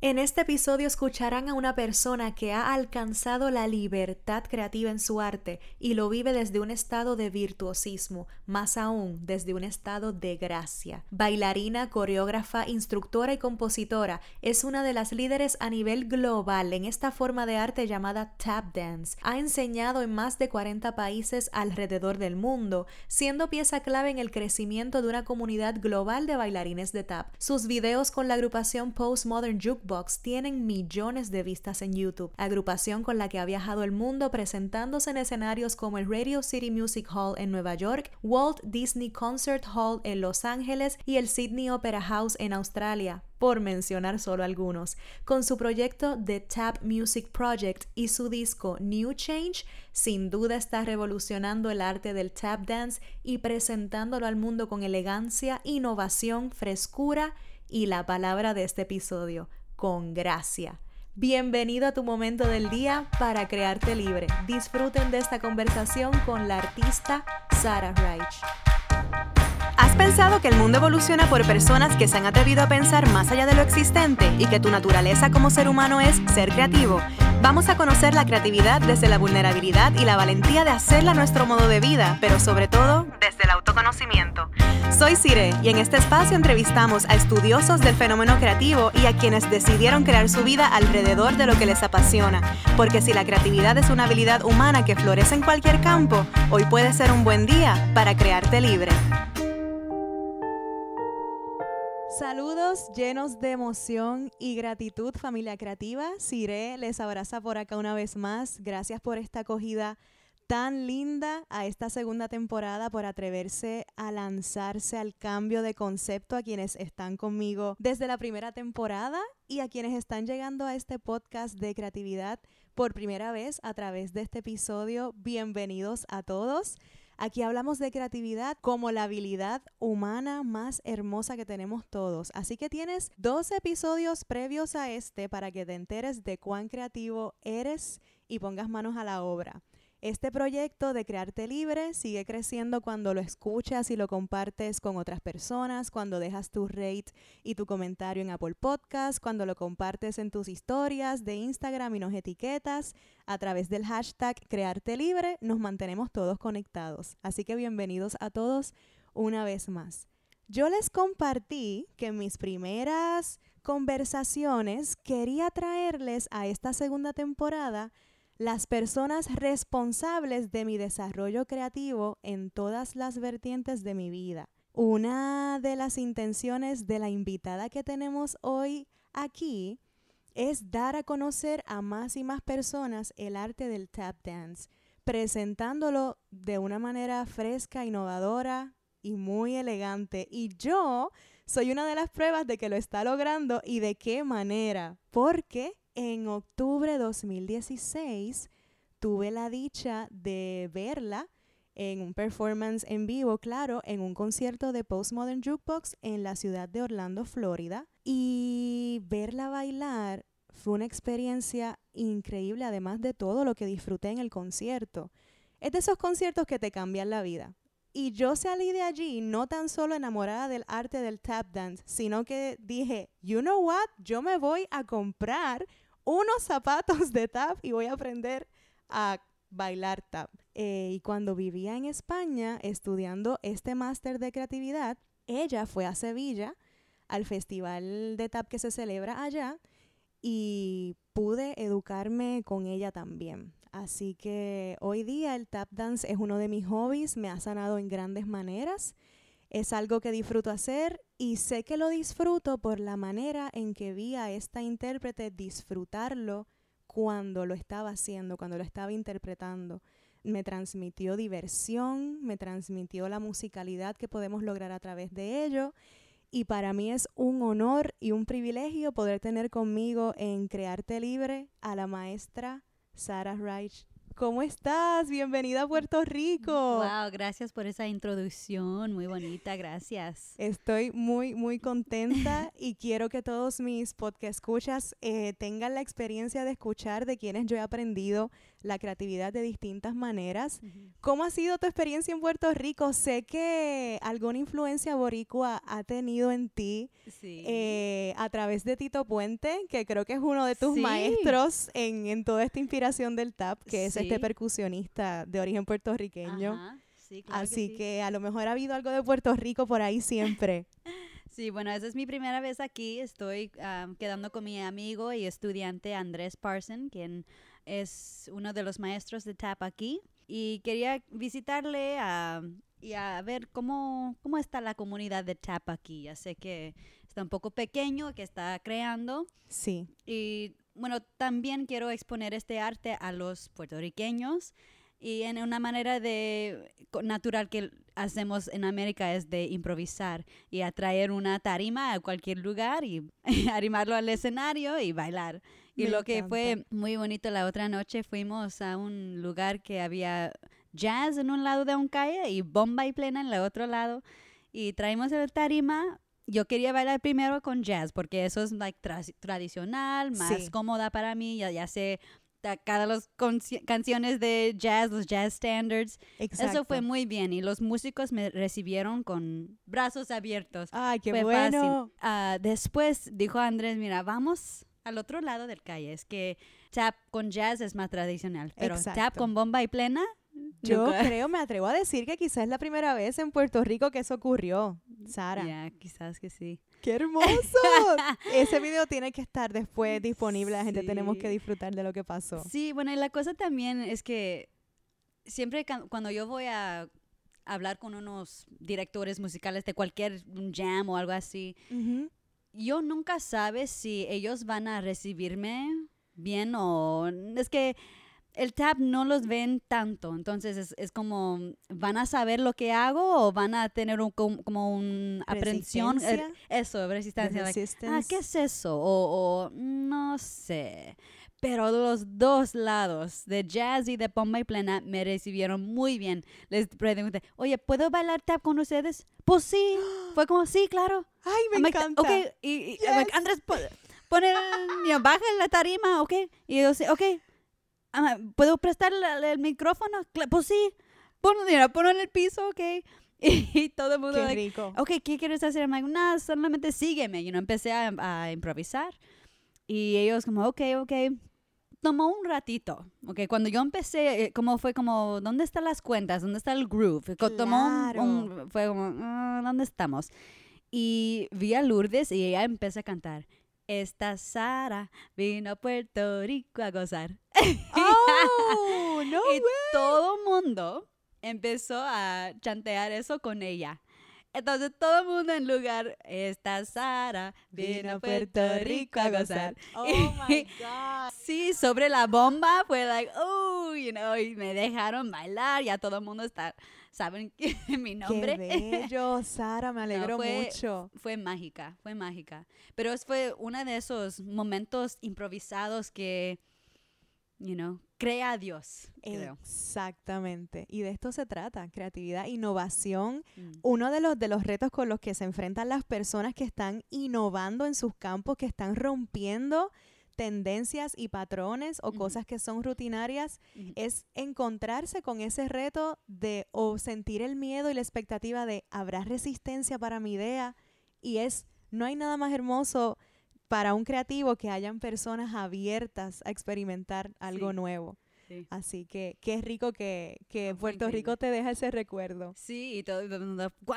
En este episodio escucharán a una persona que ha alcanzado la libertad creativa en su arte y lo vive desde un estado de virtuosismo, más aún desde un estado de gracia. Bailarina, coreógrafa, instructora y compositora, es una de las líderes a nivel global en esta forma de arte llamada tap dance. Ha enseñado en más de 40 países alrededor del mundo, siendo pieza clave en el crecimiento de una comunidad global de bailarines de tap. Sus videos con la agrupación Postmodern Juke Tienen millones de vistas en YouTube, agrupación con la que ha viajado el mundo presentándose en escenarios como el Radio City Music Hall en Nueva York, Walt Disney Concert Hall en Los Ángeles y el Sydney Opera House en Australia, por mencionar solo algunos. Con su proyecto The Tap Music Project y su disco New Change, sin duda está revolucionando el arte del tap dance y presentándolo al mundo con elegancia, innovación, frescura y la palabra de este episodio, con gracia. Bienvenido a tu momento del día para crearte libre. Disfruten de esta conversación con la artista Sarah Reich. ¿Has pensado que el mundo evoluciona por personas que se han atrevido a pensar más allá de lo existente y que tu naturaleza como ser humano es ser creativo? Vamos a conocer la creatividad desde la vulnerabilidad y la valentía de hacerla nuestro modo de vida, pero sobre todo desde el autoconocimiento. Soy Cire y en este espacio entrevistamos a estudiosos del fenómeno creativo y a quienes decidieron crear su vida alrededor de lo que les apasiona, porque si la creatividad es una habilidad humana que florece en cualquier campo, hoy puede ser un buen día para crearte libre. Saludos llenos de emoción y gratitud, familia creativa. Siré les abraza por acá una vez más. Gracias por esta acogida tan linda a esta segunda temporada, por atreverse a lanzarse al cambio de concepto a quienes están conmigo desde la primera temporada y a quienes están llegando a este podcast de creatividad por primera vez a través de este episodio. Bienvenidos a todos. Aquí hablamos de creatividad como la habilidad humana más hermosa que tenemos todos. Así que tienes dos episodios previos a este para que te enteres de cuán creativo eres y pongas manos a la obra. Este proyecto de Crearte Libre sigue creciendo cuando lo escuchas y lo compartes con otras personas, cuando dejas tu rate y tu comentario en Apple Podcast, cuando lo compartes en tus historias de Instagram y nos etiquetas a través del hashtag Crearte Libre, nos mantenemos todos conectados. Así que bienvenidos a todos una vez más. Yo les compartí que en mis primeras conversaciones quería traerles a esta segunda temporada las personas responsables de mi desarrollo creativo en todas las vertientes de mi vida. Una de las intenciones de la invitada que tenemos hoy aquí es dar a conocer a más y más personas el arte del tap dance, presentándolo de una manera fresca, innovadora y muy elegante. Y yo soy una de las pruebas de que lo está logrando y de qué manera. Porque en octubre de 2016 tuve la dicha de verla en un performance en vivo, claro, en un concierto de Postmodern Jukebox en la ciudad de Orlando, Florida. Y verla bailar fue una experiencia increíble, además de todo lo que disfruté en el concierto. Es de esos conciertos que te cambian la vida. Y yo salí de allí no tan solo enamorada del arte del tap dance, sino que dije, you know what, yo me voy a comprar unos zapatos de tap y voy a aprender a bailar tap. Eh, y cuando vivía en España estudiando este máster de creatividad, ella fue a Sevilla al festival de tap que se celebra allá y pude educarme con ella también. Así que hoy día el tap dance es uno de mis hobbies, me ha sanado en grandes maneras es algo que disfruto hacer y sé que lo disfruto por la manera en que vi a esta intérprete disfrutarlo cuando lo estaba haciendo, cuando lo estaba interpretando. Me transmitió diversión, me transmitió la musicalidad que podemos lograr a través de ello. Y para mí es un honor y un privilegio poder tener conmigo en Crearte Libre a la maestra Sarah Reich ¿cómo estás? Bienvenida a Puerto Rico. Wow, gracias por esa introducción, muy bonita, gracias. Estoy muy, muy contenta y quiero que todos mis podcast escuchas eh, tengan la experiencia de escuchar de quienes yo he aprendido la creatividad de distintas maneras. ¿Cómo ha sido tu experiencia en Puerto Rico? Sé que alguna influencia boricua ha tenido en ti eh, a través de Tito Puente, que creo que es uno de tus maestros en, en, toda esta inspiración del tap, que es este percusionista de origen puertorriqueño. Así que, a lo mejor ha habido algo de Puerto Rico por ahí siempre. Sí, bueno, esa es mi primera vez aquí. Estoy quedando con mi amigo y estudiante Andrés Parson, quien es uno de los maestros de tap aquí. Y quería visitarle y a ver cómo, cómo está la comunidad de tap aquí. Ya sé que está un poco pequeño, que está creando. Sí. Y bueno, también quiero exponer este arte a los puertorriqueños y en una manera de natural que hacemos en América es de improvisar y atraer una tarima a cualquier lugar y arrimarlo al escenario y bailar. Y lo que fue muy bonito la otra noche fuimos a un lugar que había jazz en un lado de un calle y bomba y plena en el otro lado y traímos el tarima yo quería bailar primero con jazz porque eso es like, tradicional, más cómoda para mí, ya, ya sé cada las canciones de jazz, los jazz standards. Eso fue muy bien y los músicos me recibieron con brazos abiertos. ¡Ay, qué bueno! Ah, después dijo Andrés, mira, vamos al otro lado del calle. Es que tap con jazz es más tradicional, pero tap con bomba y plena yo creo, me atrevo a decir que quizás es la primera vez en Puerto Rico que eso ocurrió, Sara. Ya, quizás que sí. ¡Qué hermoso! Ese video tiene que estar después disponible, la gente tenemos que disfrutar de lo que pasó. Sí, bueno, y la cosa también es que siempre cuando yo voy a hablar con unos directores musicales de cualquier jam o algo así, yo nunca sabe si ellos van a recibirme bien o es que el tap no los ven tanto, entonces es, como, ¿van a saber lo que hago o van a tener un, como una aprensión? Eh, eso, resistencia. ah, ¿qué es eso? O, no sé. Pero los dos lados, de jazz y de pomba y plena, me recibieron muy bien. Les pregunté, oye, ¿puedo bailar tap con ustedes? Pues sí. Fue como, sí, claro. Ay, me encanta. Ok, y, Andrés, pone, baja la tarima, ok. Y yo, ok, ¿puedo prestar el, micrófono? Pues sí, ponlo, ponlo en el piso, ok. Y, todo el mundo, Qué rico. ok, ¿qué quieres hacer? I'm like, no, solamente sígueme. Y no empecé a, improvisar. Y ellos como, ok, ok. Tomó un ratito, ok. Cuando yo empecé, eh, como fue como, ¿dónde están las cuentas? ¿Dónde está el groove? Tomó un, fue como, ah, ¿dónde estamos? Y vi a Lourdes y ella empezó a cantar. Esta Sara vino a Puerto Rico a gozar. ¡Oh! ¡No y todo mundo empezó a chantear eso con ella. Entonces todo el mundo en lugar, esta Sara vino a Puerto Rico a gozar. Oh my God. sí, sobre la bomba fue like, oh, you know, y me dejaron bailar, ya todo el mundo está saben mi nombre. Qué bello, Sara, me alegro fue, mucho. Fue mágica, fue mágica. Pero fue uno de esos momentos improvisados que, you know, crea a Dios. Exactamente. Y de esto se trata, creatividad, innovación. Mm. Uno de los, de los retos con los que se enfrentan las personas que están innovando en sus campos, que están rompiendo tendencias y patrones o cosas que son rutinarias, es encontrarse con ese reto de o sentir el miedo y la expectativa de habrá resistencia para mi idea y es no hay nada más hermoso para un creativo que hayan personas abiertas a experimentar algo nuevo. Así que qué rico que, que Puerto Rico te deja ese recuerdo. Sí, y todo,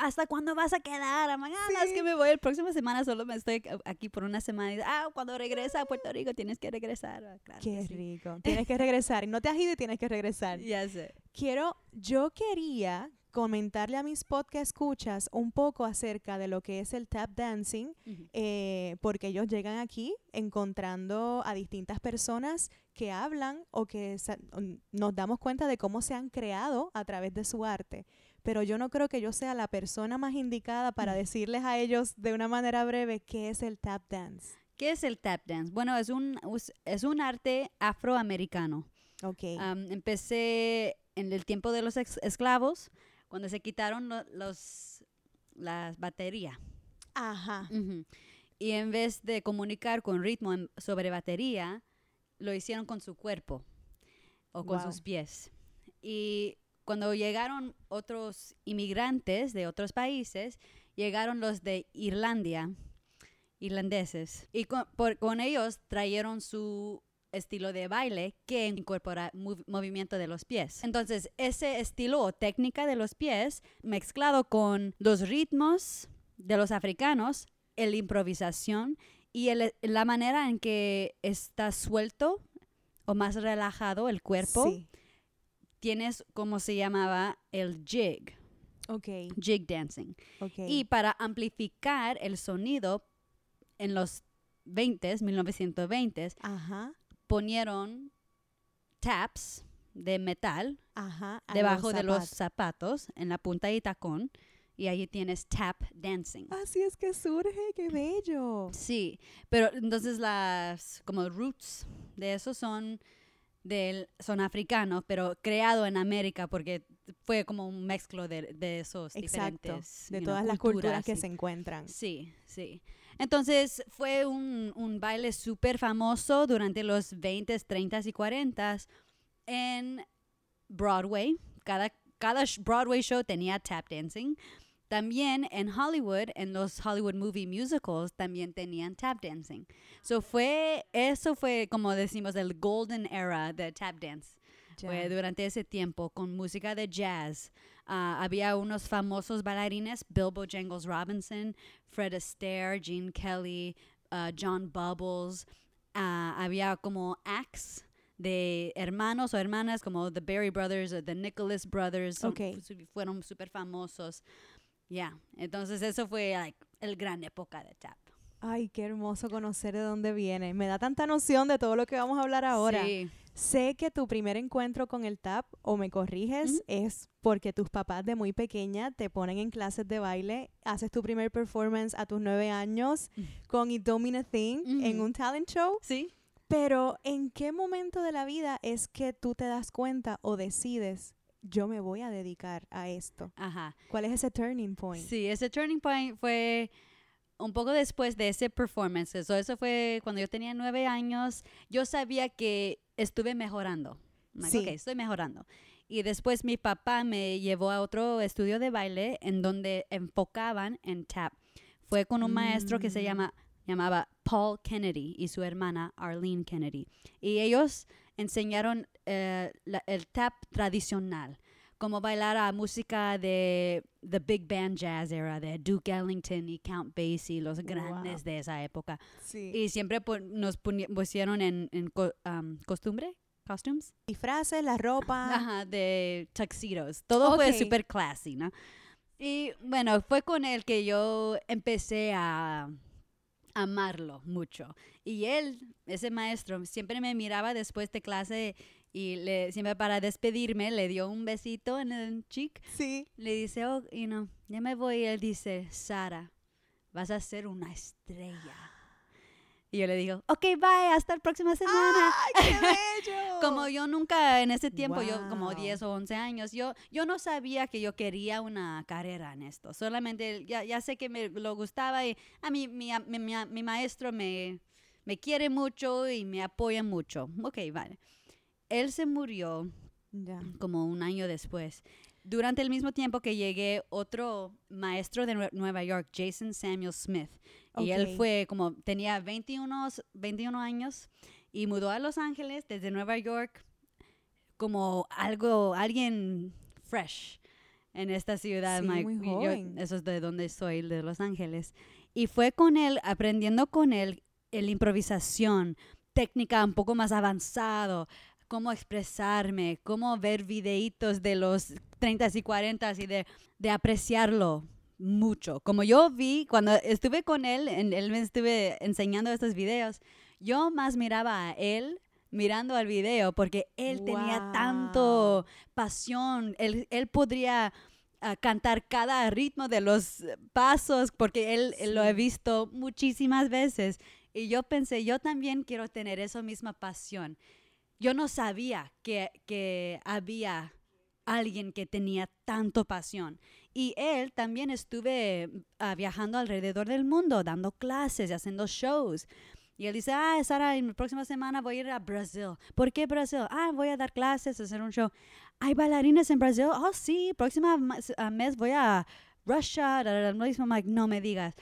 ¿hasta cuándo vas a quedar? Mañana es que me voy, el próximo semana solo me estoy aquí por una semana. Y, ah, cuando regresa a Puerto Rico tienes que regresar. Ah, qué rico. Tienes que regresar. Y no te has ido y tienes que regresar. Ya sé. Quiero, yo quería comentarle a mis podcast escuchas un poco acerca de lo que es el tap dancing, eh, porque ellos llegan aquí encontrando a distintas personas que hablan o que nos damos cuenta de cómo se han creado a través de su arte. Pero yo no creo que yo sea la persona más indicada para decirles a ellos de una manera breve qué es el tap dance. ¿Qué es el tap dance? Bueno, es un, es un arte afroamericano. Ok. Am, empecé en el tiempo de los esclavos, cuando se quitaron lo- los, las baterías. Ajá. Ujú. Y en vez de comunicar con ritmo en- sobre batería, lo hicieron con su cuerpo o con Wow. sus pies. Y cuando llegaron otros inmigrantes de otros países, llegaron los de Irlandia, irlandeses, y con, por- con ellos trajeron su estilo de baile que incorpora mov- movimiento de los pies. Entonces, ese estilo o técnica de los pies mezclado con los ritmos de los africanos, la improvisación y el- la manera en que está suelto o más relajado el cuerpo, Sí. tienes como se llamaba el jig, Ok. jig dancing. Ok. Y para amplificar el sonido en los 20s, 1920s, Ajá. Ponieron taps de metal Ajá. debajo de los zapatos. en la punta y tacón y ahí tienes tap dancing. Así es que surge, qué bello. Sí, pero entonces las como roots de eso son del son africanos, pero creado en América porque fue como un mezclo de, de esos Exacto. diferentes De know, todas las culturas que se encuentran. Sí, sí. Entonces fue un, un baile súper famoso durante los 20s, 30s y 40s en Broadway. Cada, cada Broadway show tenía tap dancing. También en Hollywood, en los Hollywood Movie Musicals, también tenían tap dancing. So fue, eso fue, como decimos, el golden era de tap dance. Fue durante ese tiempo con música de jazz. Ah, había unos famosos bailarines, Bilbo Jangles Robinson, Fred Astaire, Gene Kelly, ah, John Bubbles. Ah, había como acts de hermanos o hermanas como The Berry Brothers o The Nicholas Brothers. son- Fueron súper famosos. Ya, entonces eso fue like, el gran época de tap. Ay, qué hermoso conocer de dónde viene. Me da tanta noción de todo lo que vamos a hablar ahora. Sí. Sé que tu primer encuentro con el tap, o me corriges, Ujú. es porque tus papás de muy pequeña te ponen en clases de baile, haces tu primer performance a tus nueve años Ujú. con It Don't Mean a Thing en un talent show. Sí. Pero ¿en qué momento de la vida es que tú te das cuenta o decides, yo me voy a dedicar a esto? Ajá. ¿Cuál es ese turning point? Sí, ese turning point fue un poco después de ese performance. Eso, eso fue cuando yo tenía nueve años. Yo sabía que estuve mejorando. Like, Sí. Estoy mejorando. Y después mi papá me llevó a otro estudio de baile en donde enfocaban en tap. Fue con un maestro que se Mm. llama, llamaba Paul Kennedy y su hermana Arlene Kennedy. Y ellos enseñaron eh, la- el tap tradicional como bailar a música de the big band jazz era de Duke Ellington y Count Basie, los grandes Wow. de esa época. Sí. Y siempre nos pusieron en, en co- um, costumbre, costumes, Disfraces, la ropa. Ajá, de tuxedos. Todo fue Ok. super classy, ¿no? Y bueno, fue con él que yo empecé a amarlo mucho. Y él, ese maestro, siempre me miraba después de clase y le, siempre para despedirme le dio un besito en el cheek. Sí. Le dice, oh, you know, ya me voy. Y él dice, Sara, vas a ser una estrella. Y yo le digo, ok, bye, hasta la próxima semana. ¡Ay, qué bello! Como yo nunca en ese tiempo, yo como Wow. 10 o 11 años, yo, yo no sabía que yo quería una carrera en esto. Solamente ya, ya sé que me lo gustaba y a mí mi, mi- mi maestro me, me quiere mucho y me apoya mucho. Ok, vale. Él se murió como un año después. Durante el mismo tiempo que llegué, otro maestro de Nue- Nueva York, Jason Samuel Smith, y él fue como, tenía 21, 21 años y mudó a Los Ángeles desde Nueva York como algo, alguien fresh en esta ciudad. Sí, muy yo- joven. eso es de donde soy, de Los Ángeles. Y fue con él, aprendiendo con él, la improvisación, técnica un poco más avanzado, cómo expresarme, cómo ver videitos de los 30 y 40 y de, de apreciarlo mucho. Como yo vi cuando estuve con él, en- él me estuve enseñando estos videos, yo más miraba a él mirando al video porque él tenía Wow. tanto pasión, él, él podría ah, cantar cada ritmo de los pasos porque él, él lo he Sí. visto muchísimas veces y yo pensé, yo también quiero tener esa misma pasión. Yo no sabía que, que había alguien que tenía tanto pasión. Y él también estuve ah, viajando alrededor del mundo, dando clases y haciendo shows. Y él dice, ah, Sara, en la próxima semana voy a ir a Brasil. ¿Por qué Brasil? Ah, voy a dar clases, hacer un show. ¿Hay bailarines en Brasil? Oh, sí, próxima ah, mes voy a Russia. No me digas.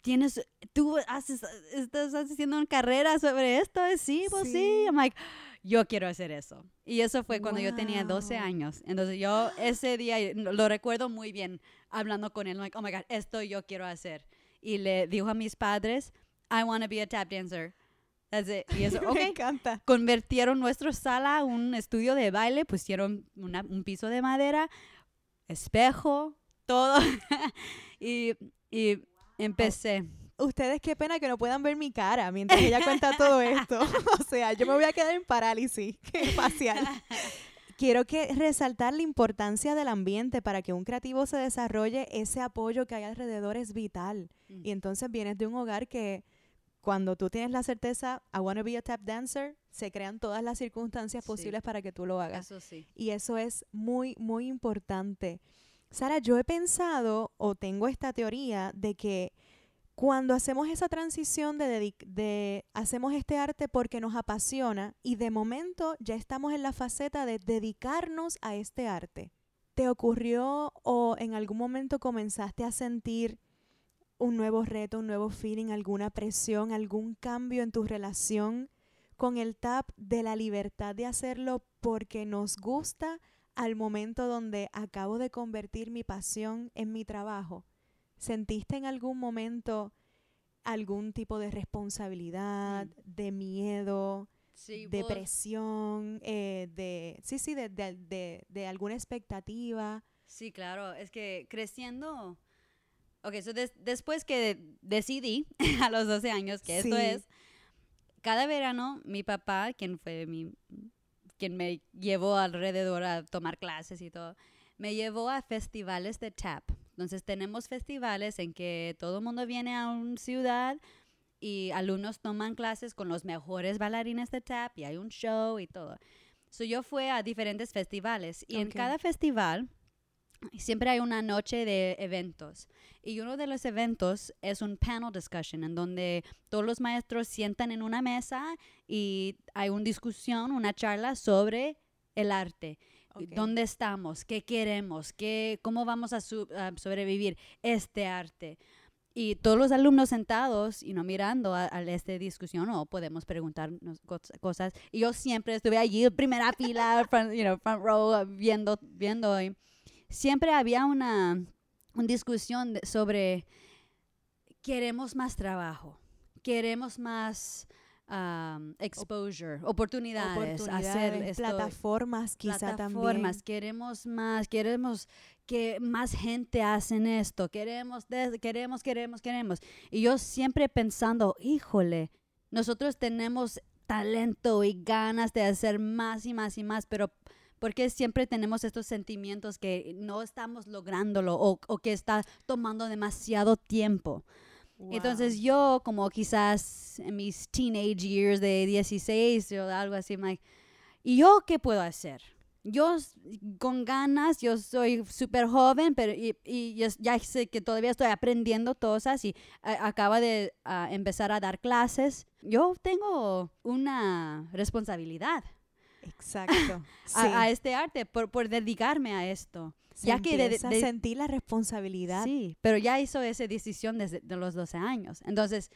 Tienes, tú haces, estás haciendo una carrera sobre esto. Sí, pues sí. sí. I'm like, yo quiero hacer eso. Y eso fue cuando yo tenía 12 años. Entonces yo ese día lo recuerdo muy bien hablando con él, like, oh my God, esto yo quiero hacer. Y le dijo a mis padres, I want to be a tap dancer. That's it. Y eso, Me encanta. Convirtieron nuestra sala un estudio de baile, pusieron un piso de madera, espejo, todo. y, y empecé ustedes qué pena que no puedan ver mi cara mientras ella cuenta todo esto. o sea, yo me voy a quedar en parálisis facial. Quiero que resaltar la importancia del ambiente para que un creativo se desarrolle, ese apoyo que hay alrededor es vital. Mm. Y entonces vienes de un hogar que cuando tú tienes la certeza, I want to be a tap dancer, se crean todas las circunstancias posibles para que tú lo hagas. Eso sí. Y eso es muy, muy importante. Sara, yo he pensado o tengo esta teoría de que cuando hacemos esa transición de, de, hacemos este arte porque nos apasiona y de momento ya estamos en la faceta de dedicarnos a este arte. ¿Te ocurrió o en algún momento comenzaste a sentir un nuevo reto, un nuevo feeling, alguna presión, algún cambio en tu relación con el tap de la libertad de hacerlo porque nos gusta al momento donde acabo de convertir mi pasión en mi trabajo? ¿Sentiste en algún momento algún tipo de responsabilidad, mm. de miedo, de presión, eh, de, sí, sí, de, de, de, alguna expectativa? Sí, claro, es que creciendo, ok, so después que decidí a los 12 años que esto es, cada verano mi papá, quien fue mi, quien me llevó alrededor a tomar clases y todo, me llevó a festivales de tap. Entonces tenemos festivales en que todo el mundo viene a una ciudad y alumnos toman clases con los mejores bailarines de tap y hay un show y todo. So yo fui a diferentes festivales y en cada festival siempre hay una noche de eventos. Y uno de los eventos es un panel discussion en donde todos los maestros sientan en una mesa y hay una discusión, una charla sobre el arte. ¿Dónde estamos? ¿Qué queremos? ¿Qué, ¿Cómo vamos a, sobrevivir este arte? Y todos los alumnos sentados y no mirando a, esta discusión o podemos preguntarnos cosas. Y yo siempre estuve allí, primera fila, front, you know, front row, viendo, viendo. Y siempre había una, una discusión sobre queremos más trabajo, queremos más exposure, oportunidades, hacer plataformas quizá plataformas, queremos más, queremos que más gente hacen esto, queremos, queremos, queremos, queremos. Y yo siempre pensando, híjole, nosotros tenemos talento y ganas de hacer más y más y más, pero porque siempre tenemos estos sentimientos que no estamos lográndolo o, o que está tomando demasiado tiempo. Entonces yo como quizás en mis teenage years de 16 o algo así, like, ¿y yo qué puedo hacer? Yo con ganas, yo soy súper joven, pero y, ya sé que todavía estoy aprendiendo cosas y acaba de empezar a dar clases. Yo tengo una responsabilidad. Exacto. a, este arte, por, por dedicarme a esto ya que de, sentir la responsabilidad. Sí, pero ya hizo esa decisión desde de los 12 años. Entonces,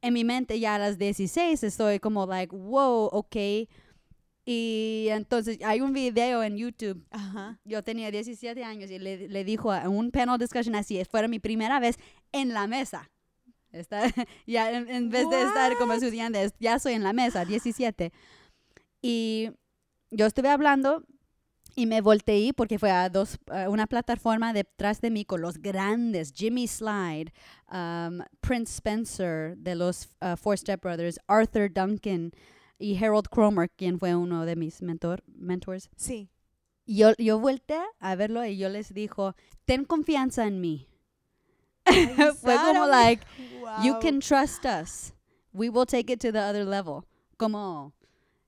en mi mente ya a las 16 estoy como like, wow, ok. Y entonces hay un video en YouTube. Yo tenía 17 años y le, le dijo a un panel discussion así, fuera mi primera vez en la mesa. Está, ya en, vez de estar como estudiante, ya soy en la mesa, 17. Y yo estuve hablando y me volteé porque fue a dos, una plataforma detrás de mí con los grandes, Jimmy Slide, um, Prince Spencer de los uh, Four Step Brothers, Arthur Duncan y Harold Cromer, quien fue uno de mis mentor, mentors. Sí. Yo, yo volteé a verlo y yo les dijo, ten confianza en mí. fue como like, you can trust us. We will take it to the other level. Como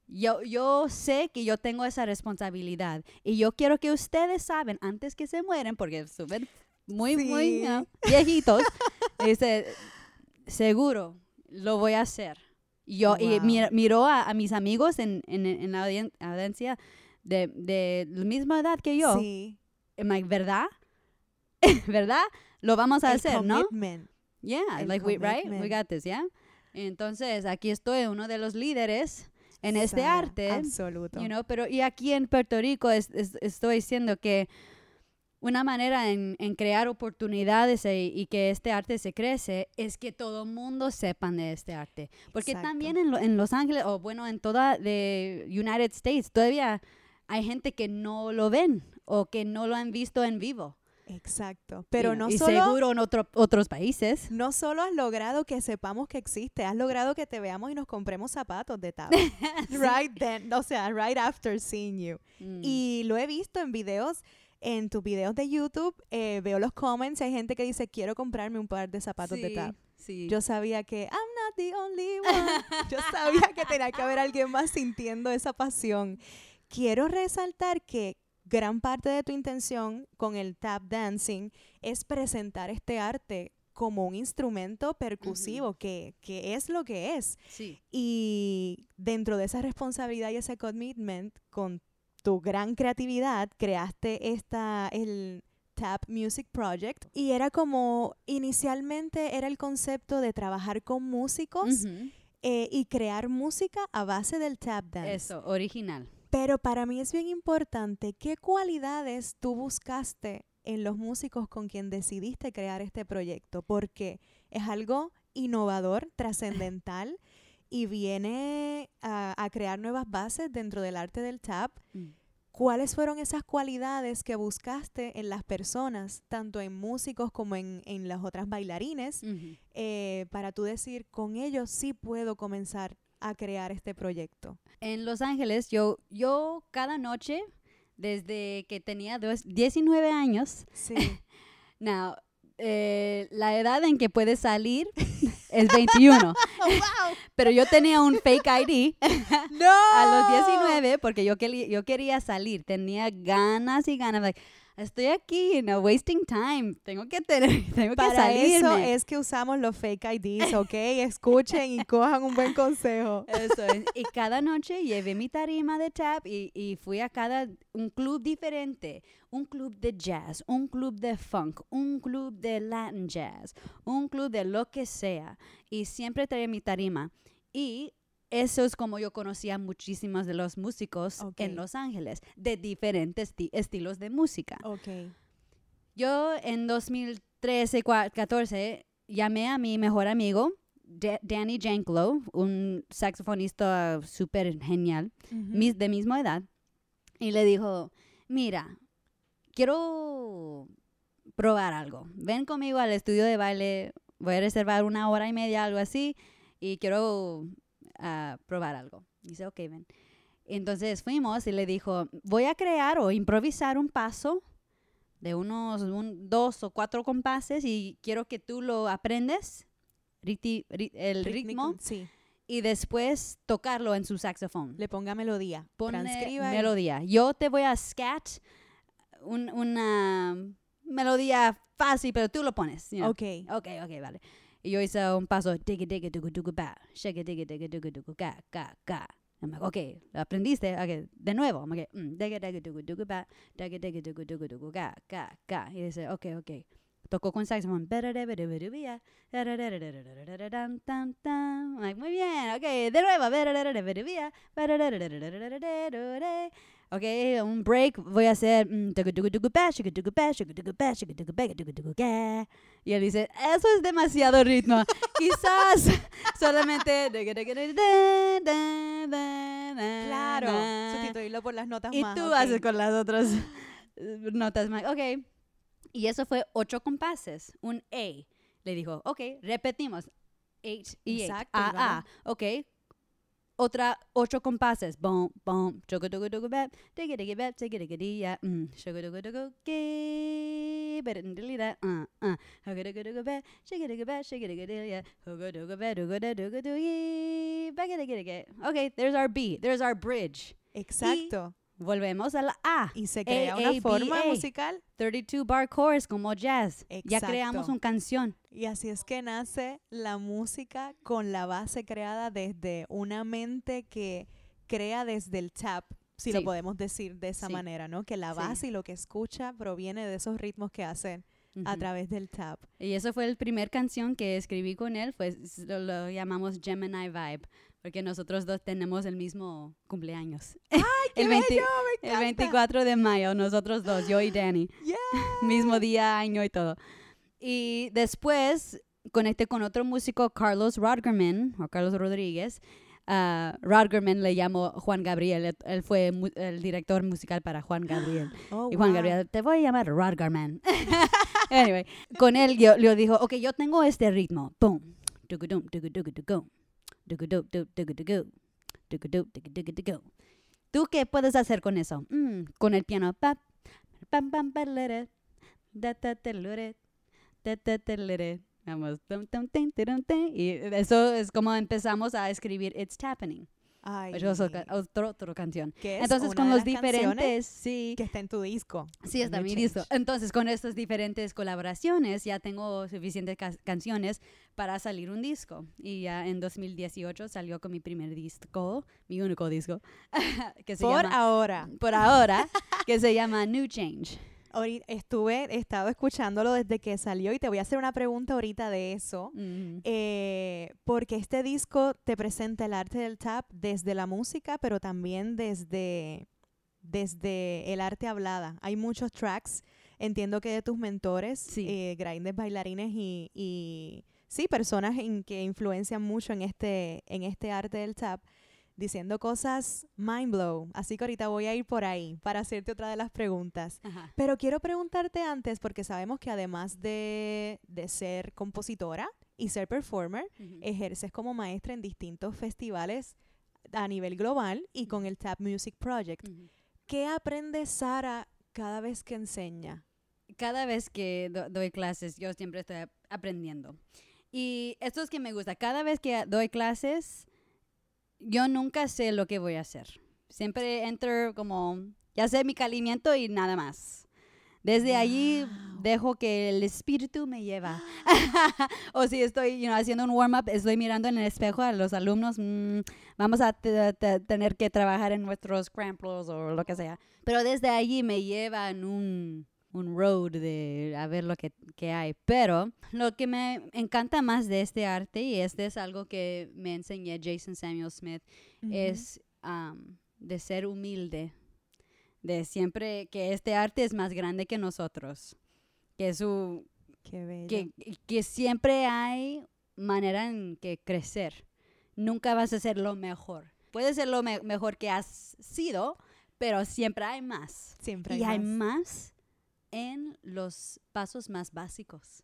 yo, yo sé que yo tengo esa responsabilidad y yo quiero que ustedes saben antes que se mueren, porque estuve muy, sí. muy ¿no? viejitos, dice, seguro lo voy a hacer. Yo, wow. Y mir, miró a, a, mis amigos en, en, en la audien, audiencia de, de, la misma edad que yo. Sí. ¿Verdad? ¿Verdad? Lo vamos a El hacer, commitment. ¿no? Yeah, El like we, right? We got this, yeah. Entonces, aquí estoy, uno de los líderes en este arte. Absoluto. You know, pero, y aquí en Puerto Rico estoy diciendo que una manera en, crear oportunidades e, y que este arte se crece es que todo el mundo sepan de este arte. Porque también en, en, Los Ángeles, o bueno, en toda de United States, todavía hay gente que no lo ven o que no lo han visto en vivo. Exacto. Pero y, no y solo, seguro en otro, otros países. No solo has logrado que sepamos que existe, has logrado que te veamos y nos compremos zapatos de Tavo. right then, o sea, right after seeing you. Mm. Y lo he visto en videos en tus videos de YouTube eh, veo los comments, hay gente que dice, quiero comprarme un par de zapatos sí, de tap. Sí. Yo sabía que I'm not the only one. Yo sabía que tenía que haber alguien más sintiendo esa pasión. Quiero resaltar que gran parte de tu intención con el tap dancing es presentar este arte como un instrumento percusivo, que, que, es lo que es. Sí. Y dentro de esa responsabilidad y ese commitment, con tu gran creatividad, creaste esta, el Tap Music Project. Y era como, inicialmente era el concepto de trabajar con músicos. Eh, y crear música a base del tap dance. Eso, original. Pero para mí es bien importante qué cualidades tú buscaste en los músicos con quien decidiste crear este proyecto, porque es algo innovador, trascendental y viene a, crear nuevas bases dentro del arte del tap. Mm. ¿Cuáles fueron esas cualidades que buscaste en las personas, tanto en músicos como en, en las otras bailarines, uh para tú decir, con ellos sí puedo comenzar a crear este proyecto? En Los Ángeles, yo, yo cada noche, desde que tenía dos, 19 años, sí. now, eh, la edad en que puedes salir es 21. Pero yo tenía un fake ID no. a los 19 porque yo, yo quería salir, tenía ganas y ganas estoy aquí, no wasting time, tengo que tener, tengo Para que salirme. eso es que usamos los fake IDs, ¿ok? Escuchen y cojan un buen consejo. Eso es. Y cada noche llevé mi tarima de tap y, y fui a cada, un club diferente, un club de jazz, un club de funk, un club de Latin jazz, un club de lo que sea. Y siempre traía mi tarima. Y eso es como yo conocía muchísimos de los músicos en Los Ángeles, de diferentes estilos de música. Yo en 2013, 14, llamé a mi mejor amigo, Danny Janklow, un saxofonista súper genial, de misma edad, y le dijo, mira, quiero probar algo. Ven conmigo al estudio de baile, voy a reservar una hora y media, algo así, y quiero a probar algo. Dice, ok, ven. Entonces fuimos y le dijo, voy a crear o improvisar un paso de unos un, dos o cuatro compases y quiero que tú lo aprendes, el ritmo, sí. y después tocarlo en su saxofón. Le ponga melodía. Pone melodía. Yo te voy a scat una melodía fácil, pero tú lo pones. You know? Ok. Ok, ok, vale. Y yo hice un paso, digga, digga, digga, digga, ba, shake, digga, digga, digga, digga, ga, ga, ga. I'm like, okay, aprendiste, okay, de nuevo. I'm like, mm, digga, digga, digga, digga, ba, digga, digga, digga, digga, digga, ga, ga, ga. Y dice, okay, okay. Tocó con saxofón. Like, muy bien, okay, de nuevo shucu, tucu, pa, tucu, tucu, ca. Y él dice, eso es demasiado ritmo. Quizás solamente... Claro, sustituirlo por las notas Y más. tú ok. haces con las otras eh, notas más. Ok. Y eso fue ocho compases, un A. Le dijo, ok, repetimos. H y Exacto, y A. A. Ok. Otra ocho compases. Bom, bom. Y okay, there's our B, there's our bridge. Exacto. Volvemos a la A. Y se crea una forma musical. 32 bar chorus como jazz. Ya creamos una canción. Y así es que nace la música con la base creada desde una mente que crea desde el tap, si lo podemos decir de esa manera, ¿no? Que la base y lo que escucha proviene de esos ritmos que hacen a través del tap. Y eso fue la primera canción que escribí con él, pues lo, lo llamamos Gemini Vibe porque nosotros dos tenemos el mismo cumpleaños. ¡Ay, qué el, bello, el 24 de mayo, nosotros dos, yo y Danny. mismo día, año y todo. Y después conecté con otro músico, Carlos Rodgerman, o Carlos Rodríguez. Uh, Rodgerman le llamó Juan Gabriel, él, fue el director musical para Juan Gabriel. Oh, y Juan Gabriel, te voy a llamar Rodgerman. anyway, con él yo, yo dijo, ok, yo tengo este ritmo. Boom. ¿Tú qué puedes hacer con eso? Mm, con el piano. Vamos. Y eso es como empezamos a escribir It's Happening. Ay, otra, otra canción. Entonces, con los diferentes, sí. Que está en tu disco. Sí, está en mi disco. Entonces, con estas diferentes colaboraciones, ya tengo suficientes canciones para salir un disco. Y ya en 2018 salió con mi primer disco, mi único disco. que se por ahora. Por ahora, que se llama New Change estuve, he estado escuchándolo desde que salió y te voy a hacer una pregunta ahorita de eso, eh, porque este disco te presenta el arte del tap desde la música, pero también desde, desde el arte hablada. Hay muchos tracks, entiendo que de tus mentores, eh, grandes bailarines y, y sí, personas en, que influencian mucho en este, en este arte del tap diciendo cosas mind blow. Así que ahorita voy a ir por ahí para hacerte otra de las preguntas. Pero quiero preguntarte antes, porque sabemos que además de, ser compositora y ser performer, ejerces como maestra en distintos festivales a nivel global y con el Tap Music Project. ¿Qué aprende Sara cada vez que enseña? Cada vez que doy clases, yo siempre estoy aprendiendo. Y esto es que me gusta. Cada vez que doy clases, yo nunca sé lo que voy a hacer. Siempre entro como, ya sé mi calimiento y nada más. Desde allí dejo que el espíritu me lleva. o si estoy haciendo un warm-up, estoy mirando en el espejo a los alumnos, mm, vamos a tener que trabajar en nuestros cramplos o lo que sea. Pero desde allí me lleva en un un road de a ver lo que, hay. Pero lo que me encanta más de este arte, y este es algo que me enseñó Jason Samuel Smith, es de ser humilde, de siempre que este arte es más grande que nosotros, que su... Que, que siempre hay manera en que crecer. Nunca vas a ser lo mejor. Puedes ser lo mejor que has sido, pero siempre hay más. Siempre hay y hay más en los pasos más básicos.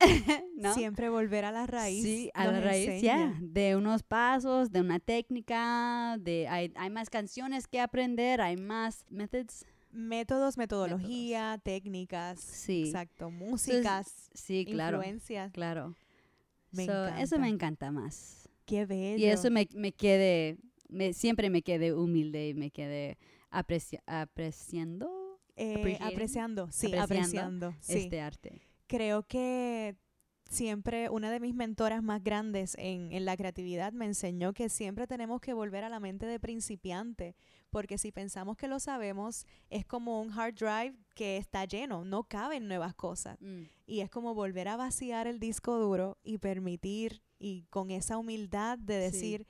Siempre volver a la raíz. Sí, a la raíz, ya. De unos pasos, de una técnica, de hay, más canciones que aprender, hay más methods. Métodos, metodología, técnicas. Sí. Exacto. Músicas. sí, claro. Influencias. Claro. Eso me encanta más. Qué bello. Y eso me, me quede, me, siempre me quede humilde y me quede apreciando eh, apreciando, sí, apreciando, este arte. Creo que siempre una de mis mentoras más grandes en, en, la creatividad me enseñó que siempre tenemos que volver a la mente de principiante, porque si pensamos que lo sabemos, es como un hard drive que está lleno, no caben nuevas cosas. Mm. Y es como volver a vaciar el disco duro y permitir, y con esa humildad de decir,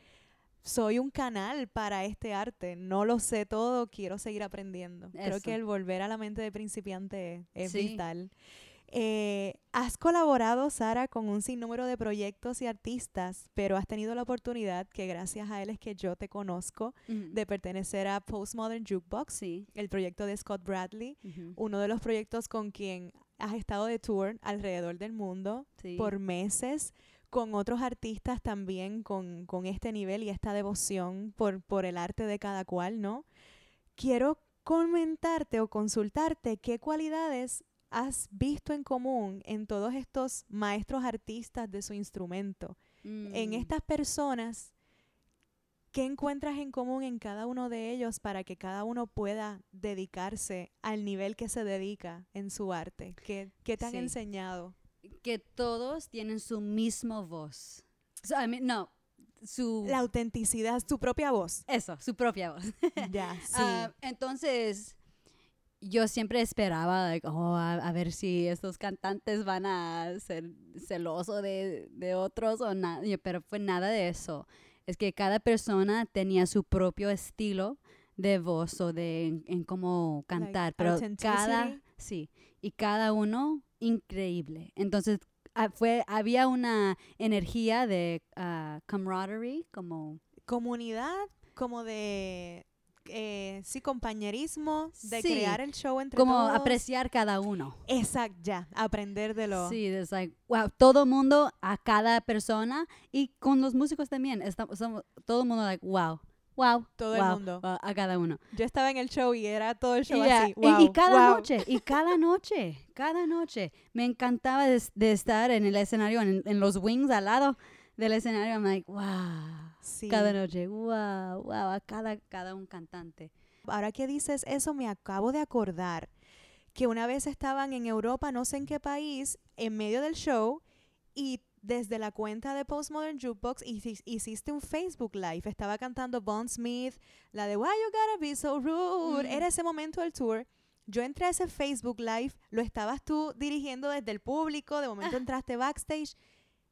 soy un canal para este arte, no lo sé todo, quiero seguir aprendiendo. Creo que el volver a la mente de principiante es vital. Eh, has colaborado, Sara, con un sinnúmero de proyectos y artistas, pero has tenido la oportunidad, que gracias a él es que yo te conozco, de pertenecer a Postmodern Jukebox, el proyecto de Scott Bradley, uno de los proyectos con quien has estado de tour alrededor del mundo por meses con otros artistas también con, este nivel y esta devoción por, por el arte de cada cual, ¿no? Quiero comentarte o consultarte qué cualidades has visto en común en todos estos maestros artistas de su instrumento, en mm. estas personas ¿Qué encuentras en común en cada uno de ellos para que cada uno pueda dedicarse al nivel que se dedica en su arte? ¿Qué, qué te han Sí. enseñado? Que todos tienen su mismo voz. So, I mean, no, su... La autenticidad, tu propia voz. Eso, su propia voz. ya, sí. Ah, entonces, yo siempre esperaba, like, oh, a, a ver si estos cantantes van a ser celosos de, de otros o nada, pero fue nada de eso. Es que cada persona tenía su propio estilo de voz o de en, en cómo cantar, pero cada, sí, y cada uno increíble. Entonces, ah, fue, había una energía de ah, camaraderie, como Comunidad, como de, eh, sí, compañerismo, de Sí, crear el show entre como todos. apreciar cada uno. Exacto, ya, aprender de lo... Sí, es like, wow, todo mundo a cada persona y con los músicos también. Estamos, somos, todo el mundo, like, wow, wow. Todo el mundo. wow, a cada uno. Yo estaba en el show y era todo el show así. y- cada noche, y cada noche, cada noche. Me encantaba de, de estar en el escenario, en, en los wings al lado del escenario. I'm like, wow. Sí. Cada noche, wow, wow, a cada, cada un cantante. Ahora que dices eso, me acabo de acordar que una vez estaban en Europa, no sé en qué país, en medio del show y desde la cuenta de Postmodern Jukebox hici- hiciste un Facebook Live. Estaba cantando Bond Smith, la de Why You Gotta Be So Rude. Mm. Era ese momento del tour. Yo entré a ese Facebook Live, lo estabas tú dirigiendo desde el público, de momento entraste backstage.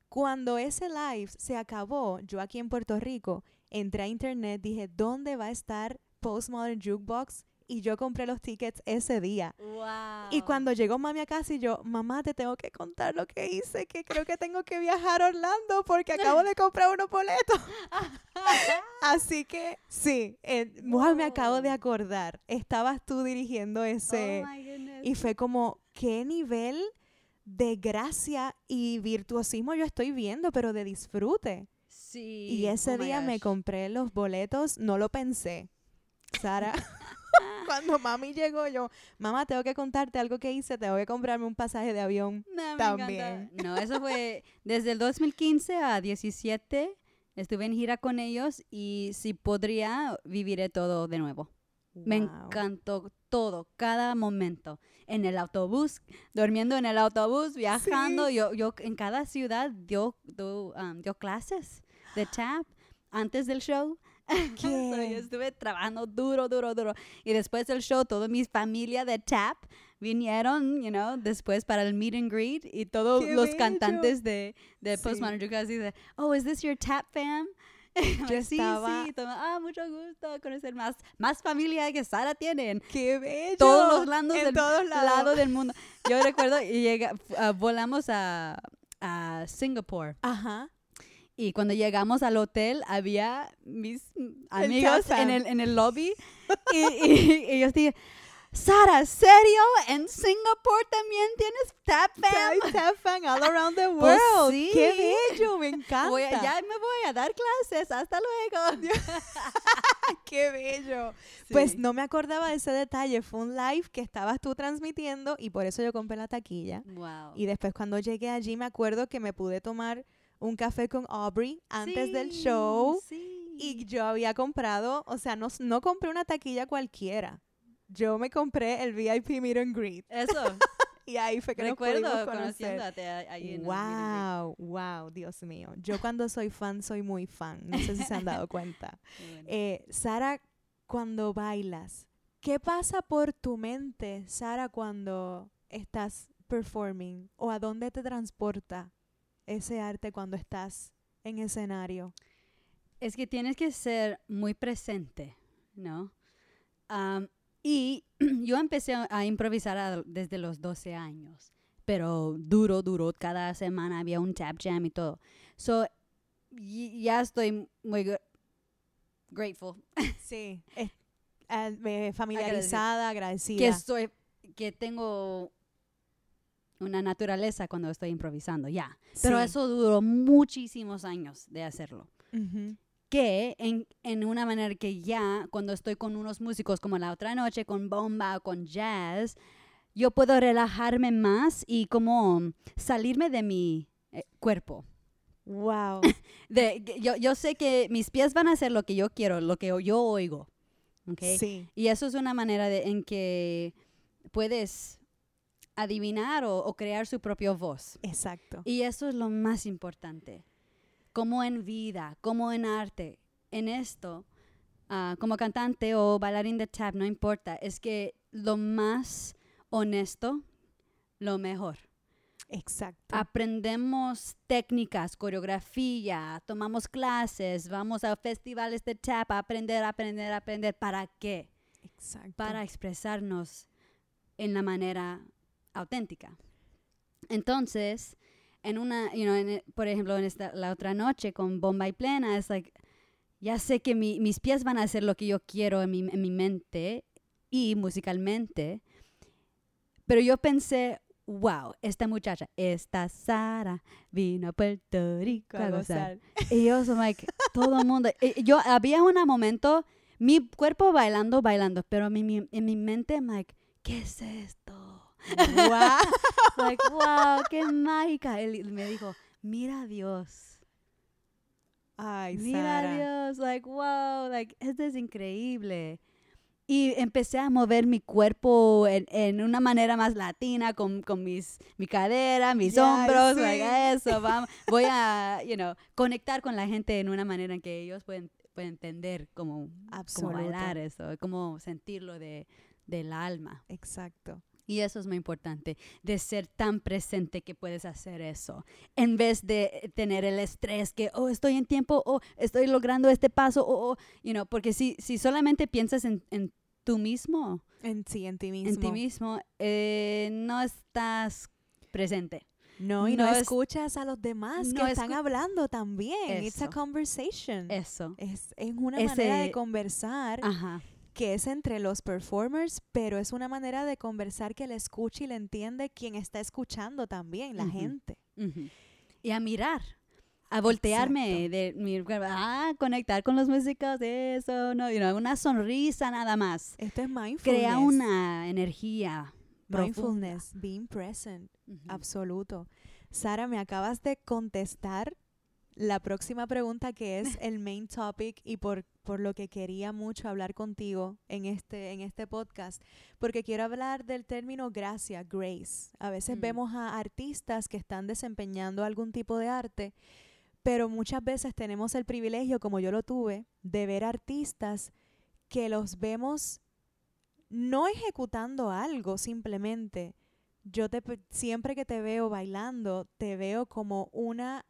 Cuando ese live se acabó, yo aquí en Puerto Rico, entré a internet, dije, ¿dónde va a estar Postmodern Jukebox? Y yo compré los tickets ese día. Wow. Y cuando llegó mami a casa y yo, mamá, te tengo que contar lo que hice, que creo que tengo que viajar a Orlando porque acabo de comprar unos boletos. Así que sí, eh, wow, me acabo de acordar. Estabas tú dirigiendo ese... Oh my goodness. y fue como, ¿qué nivel de gracia y virtuosismo yo estoy viendo, pero de disfrute? Sí. Y ese oh día me compré los boletos, no lo pensé. Sara, cuando mami llegó, yo, mamá, tengo que contarte algo que hice, tengo que comprarme un pasaje de avión. No, me También. No, eso fue desde el 2015 a 17. Estuve en gira con ellos y si podría, viviré todo de nuevo. Me Wow. encantó todo, cada momento. En el autobús, durmiendo en el autobús, viajando. Yo, yo en cada ciudad dio, dio, um, dio clases de tap antes del show. So, yo estuve trabajando duro, duro, duro. Y después del show, toda mi familia de tap vinieron, you know, después para el meet and greet. Y todos ¡Qué los bello! cantantes de, de Sí. Postmodern Jukebox dicen, oh, is this your tap fam? Yo sí, estaba- sí. Toma, ah, mucho gusto conocer más, más familia que Sara tienen. ¡Qué bello! Todos los lados en del todos lados. lado del mundo. Yo recuerdo, y llega, ah, volamos a, a Singapur. Ajá. Y cuando llegamos al hotel, había mis amigos en el, en el lobby. y, y- y ellos dije, Sara, ¿serio? ¿En Singapur también tienes Tap Fam? Hay tap all around the Pues world. sí. ¡Qué bello! Me encanta. Voy a- ya me voy a dar clases. Hasta luego. ¡Qué bello! Pues Sí. no me acordaba de ese detalle. Fue un live que estabas tú transmitiendo y por eso yo compré la taquilla. Wow. Y después cuando llegué allí me acuerdo que me pude tomar un café con Aubrey antes del show Sí. y yo había comprado, o sea, no, no compré una taquilla cualquiera. Yo me compré el VIP Meet and Greet Eso. y ahí fue que nos Recuerdo pudimos conocer. ahí en Wow, wow, Dios mío. Yo cuando soy fan soy muy fan. No sé si se han dado cuenta. bueno. Eh, Sara, cuando bailas, ¿qué pasa por tu mente, Sara, cuando estás performing? ¿O a dónde te transporta ese arte cuando estás en escenario? Es que tienes que ser muy presente, ¿no? Am, y yo empecé a, improvisar a- desde los 12 años, pero duro, duro. Cada semana había un tap jam y todo. So, y- ya estoy muy gra- grateful Sí. Es, eh, familiarizada, agradecida. que estoy, que tengo una naturaleza cuando estoy improvisando, ya. Pero Sí. eso duró muchísimos años de hacerlo. Que en, en una manera que ya cuando estoy con unos músicos como la otra noche con bomba o con jazz yo puedo relajarme más y como salirme de mi eh, cuerpo Wow. De, yo, yo sé que mis pies van a hacer lo que yo quiero, lo que yo oigo. ¿ok? Sí. Y eso es una manera de, en que puedes adivinar o, o crear su propia voz. Exacto. Y eso es lo más importante. Como en vida, como en arte, en esto, ah, como cantante o bailarín de tap, no importa, es que lo más honesto, lo mejor. Exacto. Aprendemos técnicas, coreografía, tomamos clases, vamos a festivales de tap a aprender, aprender, aprender. ¿Para qué? Exacto. Para expresarnos en la manera auténtica. Entonces, en una, you know, en- por ejemplo, en esta, la otra noche con Bomba y Plena, es like, ya sé que mi- mis pies van a hacer lo que yo quiero en mi, en mi mente y musicalmente, pero yo pensé, wow, esta muchacha, esta Sara, vino a Puerto Rico a gozar. Y yo, so like, todo el mundo. y Yo, había un momento, mi cuerpo bailando, bailando, pero mi, mi- en mi mente, I'm like, ¿qué es esto? Wow. Like, wow, qué mágica. Él me dijo, mira a Dios. Ay, Mira a Sara. Dios. Like, wow, like, esto es increíble. Y empecé a mover mi cuerpo en, en una manera más latina, con, con mis, mi cadera, mis Ya, hombros, sí. like, eso, vamos. Voy a, you know, conectar con la gente en una manera en que ellos pueden, pueden entender cómo, cómo bailar eso, cómo sentirlo de, del alma. Exacto. Y eso es muy importante, de ser tan presente que puedes hacer eso, en vez de tener el estrés que, oh, estoy en tiempo, oh, estoy logrando este paso, oh, oh", you know, porque si, si solamente piensas en, en tú mismo, En sí, en ti mismo. en ti mismo, eh, no estás presente. No, y no, No es- escuchas a los demás no que están hablando también. It's a Eso. conversation. Eso. Es, es una manera de conversar Ajá. Que es entre los performers, pero es una manera de conversar que le escucha y le entiende quien está escuchando también, la gente. Y a mirar, a voltearme, de a conectar con los músicos, eso, no, you know, una sonrisa nada más. Esto es mindfulness. Crea una energía. profunda. mindfulness, being present. Ujú. Absoluto. Sara, me acabas de contestar la próxima pregunta que es el main topic y por, por lo que quería mucho hablar contigo en este, en este podcast, porque quiero hablar del término gracia, grace. A veces Mm. vemos a artistas que están desempeñando algún tipo de arte, pero muchas veces tenemos el privilegio, como yo lo tuve, de ver artistas que los vemos no ejecutando algo simplemente. Yo te siempre que te veo bailando, te veo como una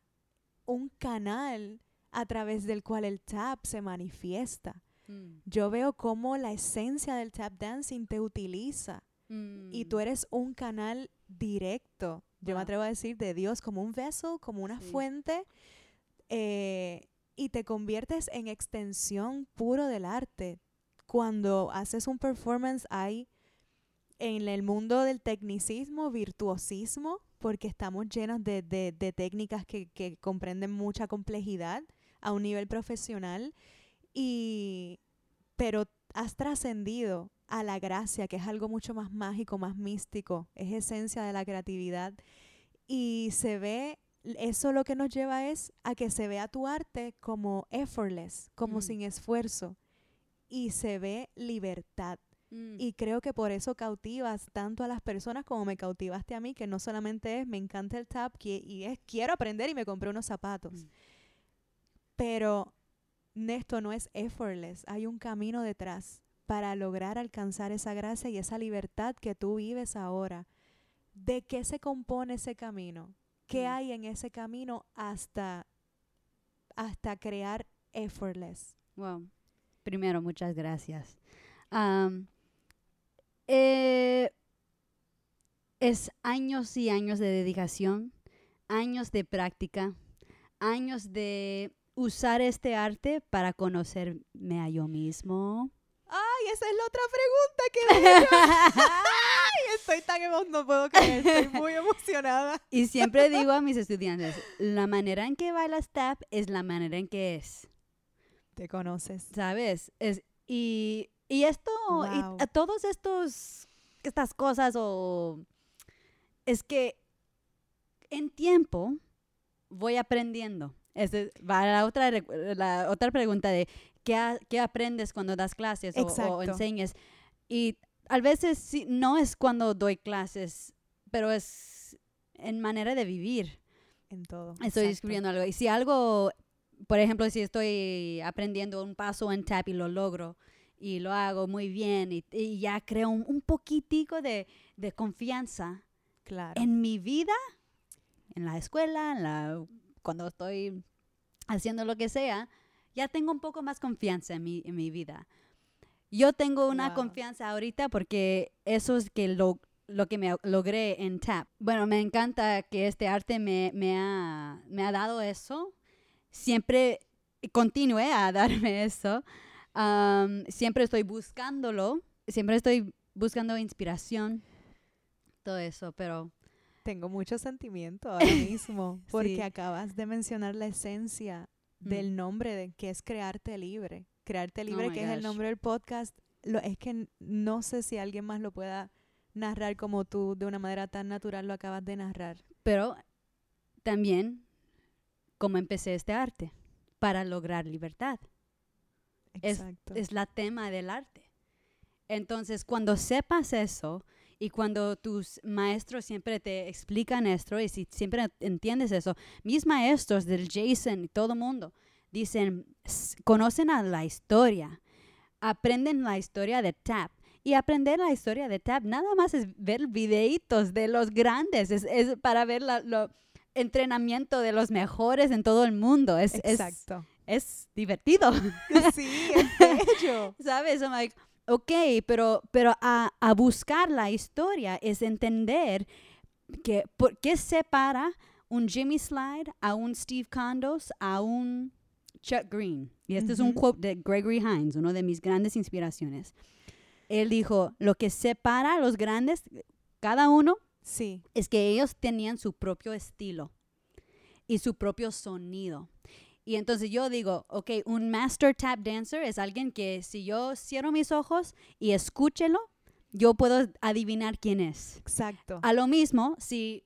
un canal a través del cual el tap se manifiesta. Mm. Yo veo cómo la esencia del tap dancing te utiliza y tú Mm. eres un canal directo. Yo me atrevo a decir de Dios como un vessel, como una Sí. fuente eh, y te conviertes en extensión puro del arte. Cuando haces un performance hay en el mundo del tecnicismo, virtuosismo, porque estamos llenos de, de- de técnicas que, que comprenden mucha complejidad a un nivel profesional, y, pero has trascendido a la gracia, que es algo mucho más mágico, más místico, es esencia de la creatividad, y se ve, eso lo que nos lleva es a que se vea tu arte como effortless, como Mm. sin esfuerzo, y se ve libertad. Mm. Y creo que por eso cautivas tanto a las personas como me cautivaste a mí, que no solamente es me encanta el tap y es quiero aprender y me compré unos zapatos. Mm. Pero esto no es effortless, hay un camino detrás para lograr alcanzar esa gracia y esa libertad que tú vives ahora. ¿De qué se compone ese camino? ¿Qué Mm. hay en ese camino hasta hasta crear effortless? Wow. Primero, muchas gracias. Am, eh, es años y años de dedicación, años de práctica, años de usar este arte para conocerme a yo mismo. Ay, esa es la otra pregunta que me Ay, estoy tan emo no puedo creer, estoy muy emocionada. y siempre digo a mis estudiantes, la manera en que bailas tap es la manera en que es. Te conoces. ¿sabes? Es, y, y esto, y Wow. a todos estos, estas cosas, o es que en tiempo voy aprendiendo. Ese va a la otra, la otra pregunta de ¿qué, qué aprendes cuando das clases o- o, enseñas. Y a veces sí, no es cuando doy clases, pero es en manera de vivir. En todo. Estoy exacto. descubriendo algo. Y si algo, por ejemplo, si estoy aprendiendo un paso en tap y lo logro y lo hago muy bien y, y ya creo un, un poquitico de, de confianza Claro. en mi vida, en la escuela, en la, cuando estoy haciendo lo que sea, ya tengo un poco más confianza en mi, en mi vida. Yo tengo una Wow. confianza ahorita porque eso es que lo, lo que me logré en TAP. Bueno, me encanta que este arte me, me, ha, me ha dado eso. Siempre continúe a darme eso. Am, siempre estoy buscándolo. Siempre estoy buscando inspiración. Todo eso, pero Tengo mucho sentimiento ahora mismo porque Sí. acabas de mencionar la esencia Mm. del nombre de que es crearte libre. Crearte libre, my que es el nombre del podcast. Lo, es que no sé si alguien más lo pueda narrar como tú de una manera tan natural lo acabas de narrar. Pero también, como empecé este arte, para lograr libertad. Es- Exacto. Es la tema del arte. Entonces, cuando sepas eso y cuando tus maestros siempre te explican esto y si siempre entiendes eso, mis maestros del Jason y todo el mundo dicen, "S- conocen a la historia, aprenden la historia de Tap. Y aprender la historia de Tap nada más es ver videitos de los grandes, es, es para ver la, lo entrenamiento de los mejores en todo el mundo. Es, es, Exacto. es divertido. sí, es bello. ¿Sabes? I'm like, ok, pero, pero a, a buscar la historia es entender que por qué separa un Jimmy Slide a un Steve Condos a un Chuck Green. Y este es un quote de Gregory Hines, uno de mis grandes inspiraciones. Él dijo, lo que separa a los grandes, cada uno, Sí, es que ellos tenían su propio estilo y su propio sonido. Y entonces yo digo, ok, un master tap dancer es alguien que si yo cierro mis ojos y escúchelo, yo puedo adivinar quién es. exacto. A lo mismo, si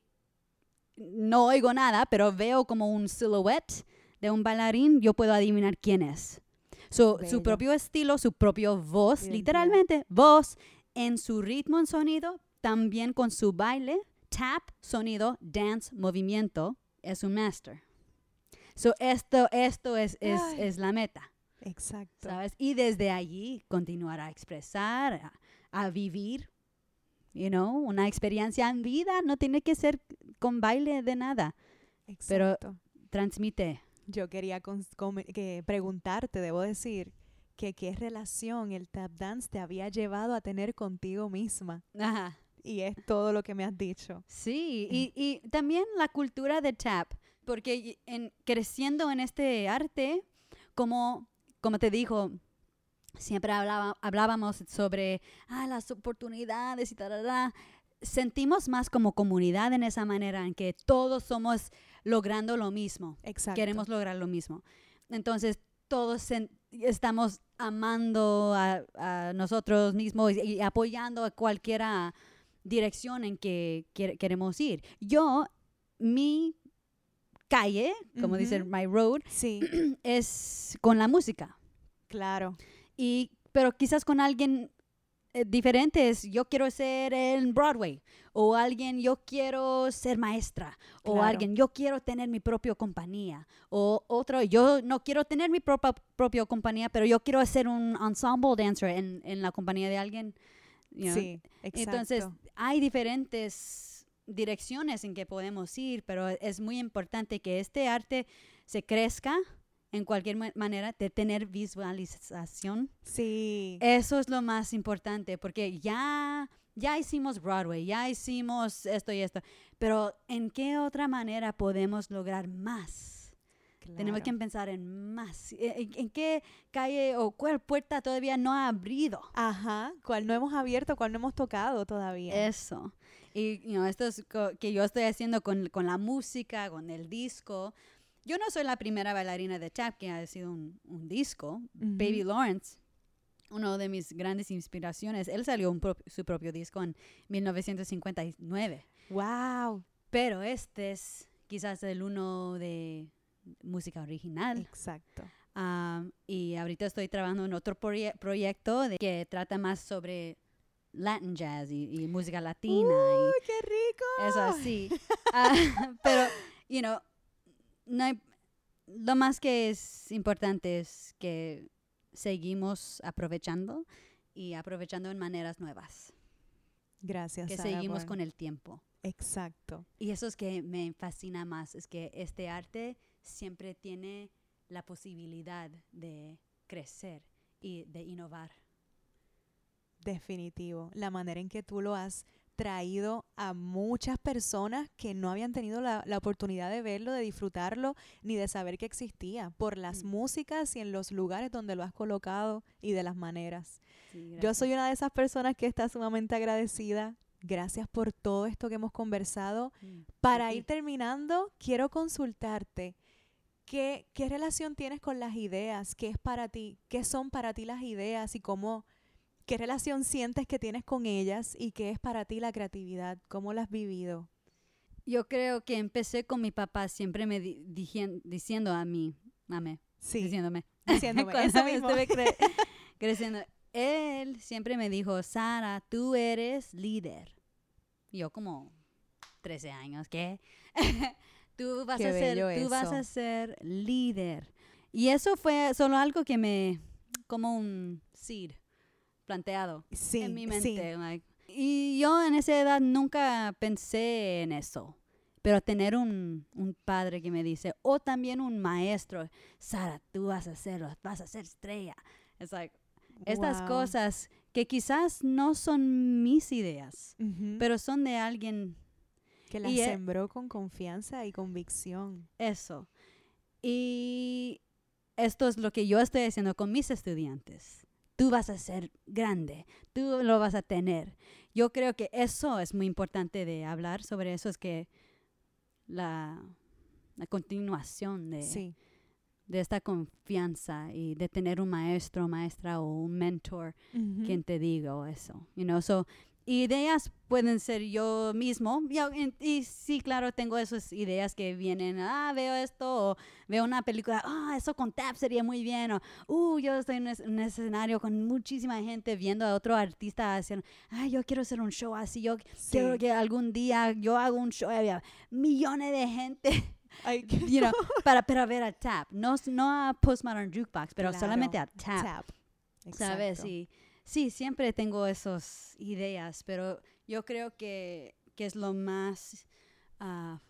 no oigo nada, pero veo como un silhouette de un bailarín, yo puedo adivinar quién es. So, su propio estilo, su propio voz, literalmente voz, en su ritmo en sonido, también con su baile, tap, sonido, dance, movimiento, es un master. So, esto, esto es, es, es la meta, Exacto. ¿sabes? Y desde allí continuar a expresar, a, a vivir, you know, una experiencia en vida, no tiene que ser con baile de nada, pero- Exacto. transmite. Yo quería que preguntarte, debo decir, que qué relación el tap dance te había llevado a tener contigo misma. Ajá. Y es todo lo que me has dicho. Sí, y, y también la cultura de tap, porque en, creciendo en este arte, como, como te dijo, siempre hablaba, hablábamos sobre ah, las oportunidades y tal, sentimos más como comunidad en esa manera, en que todos somos logrando lo mismo. Exacto. queremos lograr lo mismo. Entonces, todos estamos amando a, a nosotros mismos y, y apoyando a cualquiera dirección en que quiere- queremos ir. Yo, mi calle, como dice Ujú. my road, Sí, es con la música. claro. Y, pero quizás con alguien eh, diferente es, yo quiero ser en Broadway, o alguien, yo quiero ser maestra, o alguien, yo quiero tener mi propia compañía, o otro, yo no quiero tener mi propia, propia compañía, pero yo quiero ser un ensemble dancer en, en la compañía de alguien. you know. Sí, exacto. Entonces, hay diferentes direcciones en que podemos ir, pero es muy importante que este arte se crezca en cualquier ma- manera de tener visualización. sí, Eso es lo más importante, porque ya, ya hicimos Broadway, ya hicimos esto y esto, pero ¿en qué otra manera podemos lograr más? Tenemos que claro. pensar en más. ¿En, en qué calle o cuál puerta todavía no ha abrido? Ajá, cuál no hemos abierto, cuál no hemos tocado todavía. Eso. Y you know, esto es que yo estoy haciendo con, con la música, con el disco. Yo no soy la primera bailarina de tap que ha sido un, un disco. Baby Lawrence, uno de mis grandes inspiraciones, él salió un prop- su propio disco en 1959. Wow. Pero este es quizás el uno de música original. Exacto. Am, y ahorita estoy trabajando en otro proye- proyecto de- que trata más sobre Latin jazz y, y música latina. y- ¡Uy, qué rico! eso así. Ah, pero, you know, no hay- lo más que es importante es que seguimos aprovechando y aprovechando en maneras nuevas, Gracias, que Sara, seguimos por- con el tiempo. Exacto. Y eso es que me fascina más, es que este arte siempre tiene la posibilidad de crecer y de innovar. Definitivo. La manera en que tú lo has traído a muchas personas que no habían tenido la, la oportunidad de verlo, de disfrutarlo, ni de saber que existía, por las Mm. músicas y en los lugares donde lo has colocado y de las maneras. Sí, Yo soy una de esas personas que está sumamente agradecida. Gracias por todo esto que hemos conversado. Mm, Para ir terminando, quiero consultarte. ¿Qué, ¿Qué relación tienes con las ideas? ¿Qué es para ti? ¿Qué son para ti las ideas? ¿Y cómo, qué relación sientes que tienes con ellas? ¿Y qué es para ti la creatividad? ¿Cómo la has vivido? Yo creo que empecé con mi papá siempre me di- diciendo a mí, mame, Sí, diciéndome, diciéndome cuando eso mismo. estuve cre- creciendo, él siempre me dijo, Sara, tú eres líder. Yo como 13 años, ¿qué? tú vas Qué a ser, tú vas a ser líder. Y eso fue solo algo que me, como un seed planteado Sí, en mi sí. mente. like, y yo en esa edad nunca pensé en eso. Pero tener un, un padre que me dice, o también un maestro, Sara, tú vas a hacerlo, vas a ser estrella. Es like, estas Wow. cosas que quizás no son mis ideas, Ujú. pero son de alguien, que las e- sembró con confianza y convicción. eso. Y esto es lo que yo estoy haciendo con mis estudiantes. Tú vas a ser grande, tú lo vas a tener. Yo creo que eso es muy importante de hablar sobre eso, es que la, la continuación de, Sí, de esta confianza y de tener un maestro, maestra o un mentor quien te diga eso, you know, so ideas pueden ser yo mismo, y sí, claro, tengo esas ideas que vienen, ah, veo esto, o veo una película, ah, eso con tap sería muy bien, o, uh, yo estoy en un escenario con muchísima gente viendo a otro artista haciendo, ah, yo quiero hacer un show así, yo Sí. quiero que algún día yo haga un show, y había millones de gente, Ay, you know, para, para ver a tap, no, no a Postmodern Jukebox, pero Claro, solamente a tap. tap. ¿Sabes? Exacto. Sí, siempre tengo esas ideas, pero yo creo que, que es lo más ah,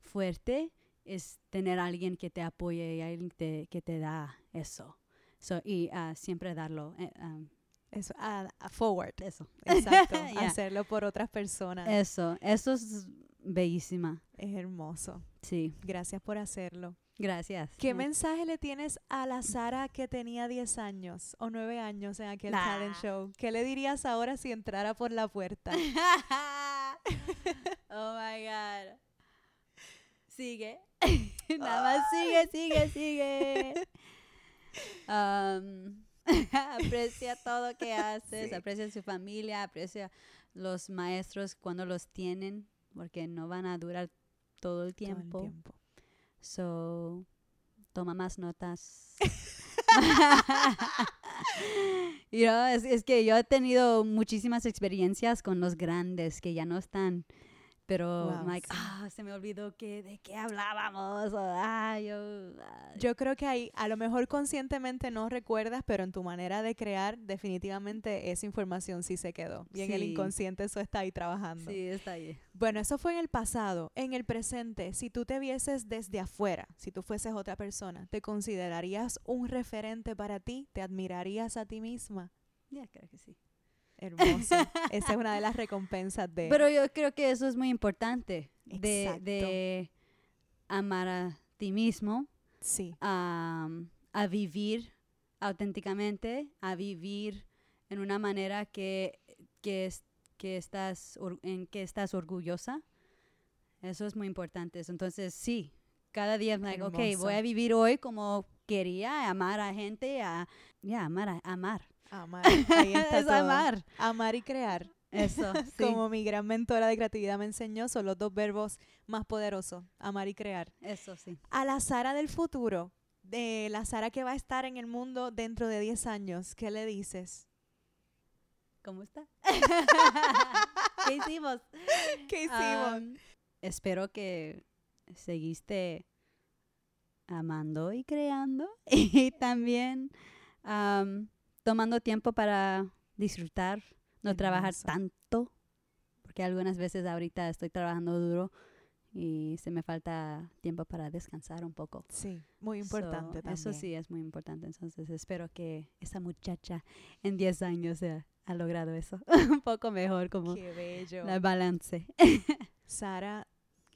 fuerte es tener a alguien que te apoye y alguien que te, que te da eso. So, y ah, siempre darlo. eh, um, Eso, a- a forward. eso. Exacto. Yeah. Hacerlo por otras personas. Eso, eso es bellísima. es hermoso. Sí, Gracias por hacerlo. Gracias. ¿Qué mensaje le tienes a la Sara que tenía 10 años o 9 años en aquel Nah. talent show? ¿Qué le dirías ahora si entrara por la puerta? oh my God. Sigue. Nada más sigue, sigue, sigue. Um, aprecia todo que haces, Sí. aprecia su familia, aprecia los maestros cuando los tienen, porque no van a durar todo el Todo el tiempo. So, toma más notas. You know, es, es que yo he tenido muchísimas experiencias con los grandes que ya no están. Pero, Wow, like, sí. ah, se me olvidó que, de qué hablábamos. o, ah, yo, ah, Yo creo que ahí a lo mejor conscientemente no recuerdas, pero en tu manera de crear definitivamente esa información sí se quedó. Y en el Sí. inconsciente eso está ahí trabajando. sí, está ahí. Bueno, eso fue en el pasado. En el presente, si tú te vieses desde afuera, si tú fueses otra persona, ¿te considerarías un referente para ti? ¿Te admirarías a ti misma? Ya, creo que sí. Hermoso. Esa es una de las recompensas de... Pero yo creo que eso es muy importante. De, de amar a ti mismo, sí, a, a vivir auténticamente, a vivir en una manera que, que, es- que estás, en que estás orgullosa. Eso es muy importante. Entonces, sí, cada día es like, ok, voy a vivir hoy como quería, amar a gente, a, ya, amar, a, amar. Amar. Ahí está es todo. amar. Amar y crear. Eso, sí. como mi gran mentora de creatividad me enseñó, son los dos verbos más poderosos, amar y crear. Eso sí. A la Sara del futuro, de la Sara que va a estar en el mundo dentro de 10 años, ¿qué le dices? ¿Cómo está? ¿Qué hicimos? ¿Qué hicimos? Espero que seguiste amando y creando y también am, tomando tiempo para disfrutar, no trabajar tanto, porque algunas veces ahorita estoy trabajando duro y se me falta tiempo para descansar un poco. sí, muy So, importante también. Eso sí es muy importante. Entonces espero que esa muchacha en 10 años eh, ha logrado eso un poco mejor, como Qué bello. la balance. Sara,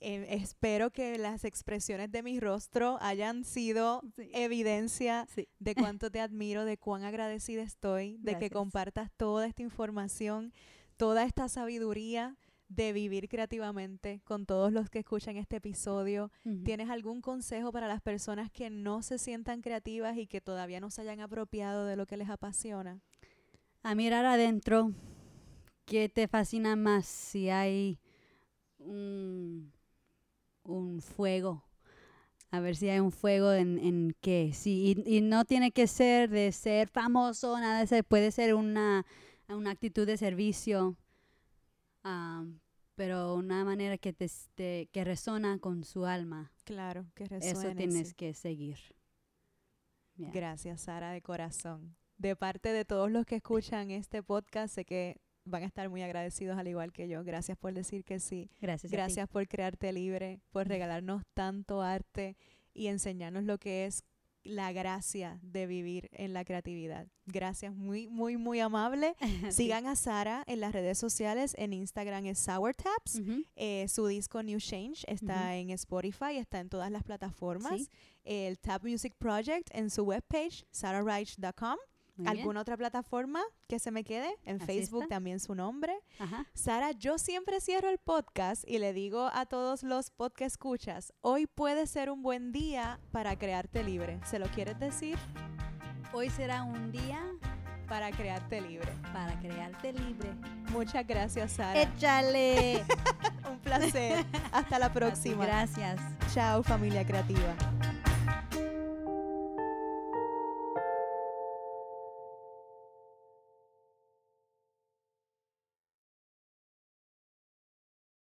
eh, espero que las expresiones de mi rostro hayan sido Sí. evidencia Sí. de cuánto te admiro, de cuán agradecida estoy, de que compartas toda esta información, toda esta sabiduría de vivir creativamente con todos los que escuchan este episodio. ¿Tienes algún consejo para las personas que no se sientan creativas y que todavía no se hayan apropiado de lo que les apasiona? a mirar adentro, ¿qué te fascina más? Si hay un, un fuego, a ver si hay un fuego en, en qué. Sí, y, y no tiene que ser de ser famoso, nada de eso, puede ser una, una actitud de servicio, pero una manera que, te, te- que resona con su alma. Claro, que Eso resuene. tienes sí. que seguir. Yeah. Gracias, Sara, de corazón. De parte de todos los que escuchan este podcast, sé que van a estar muy agradecidos al igual que yo. Gracias por decir que sí. Gracias. a ti. Gracias por crearte libre, por regalarnos tanto arte y enseñarnos lo que es la gracia de vivir en la creatividad. Gracias, muy, muy, muy amable. Sí. Sigan a Sara en las redes sociales. En Instagram es Sour Taps. Eh, su disco New Change está en Spotify, está en todas las plataformas. Sí. El Tap Music Project en su webpage, sarahreich.com. Muy bien. ¿Alguna otra plataforma que se me quede? En Así Facebook está. también su nombre. Ajá. Sara, yo siempre cierro el podcast y le digo a todos los podcast escuchas, hoy puede ser un buen día para crearte libre. ¿Se lo quieres decir? Hoy será un día Para crearte libre. para crearte libre. Muchas gracias, Sara. ¡Échale! un placer. Hasta la próxima. Gracias. Chao, familia creativa.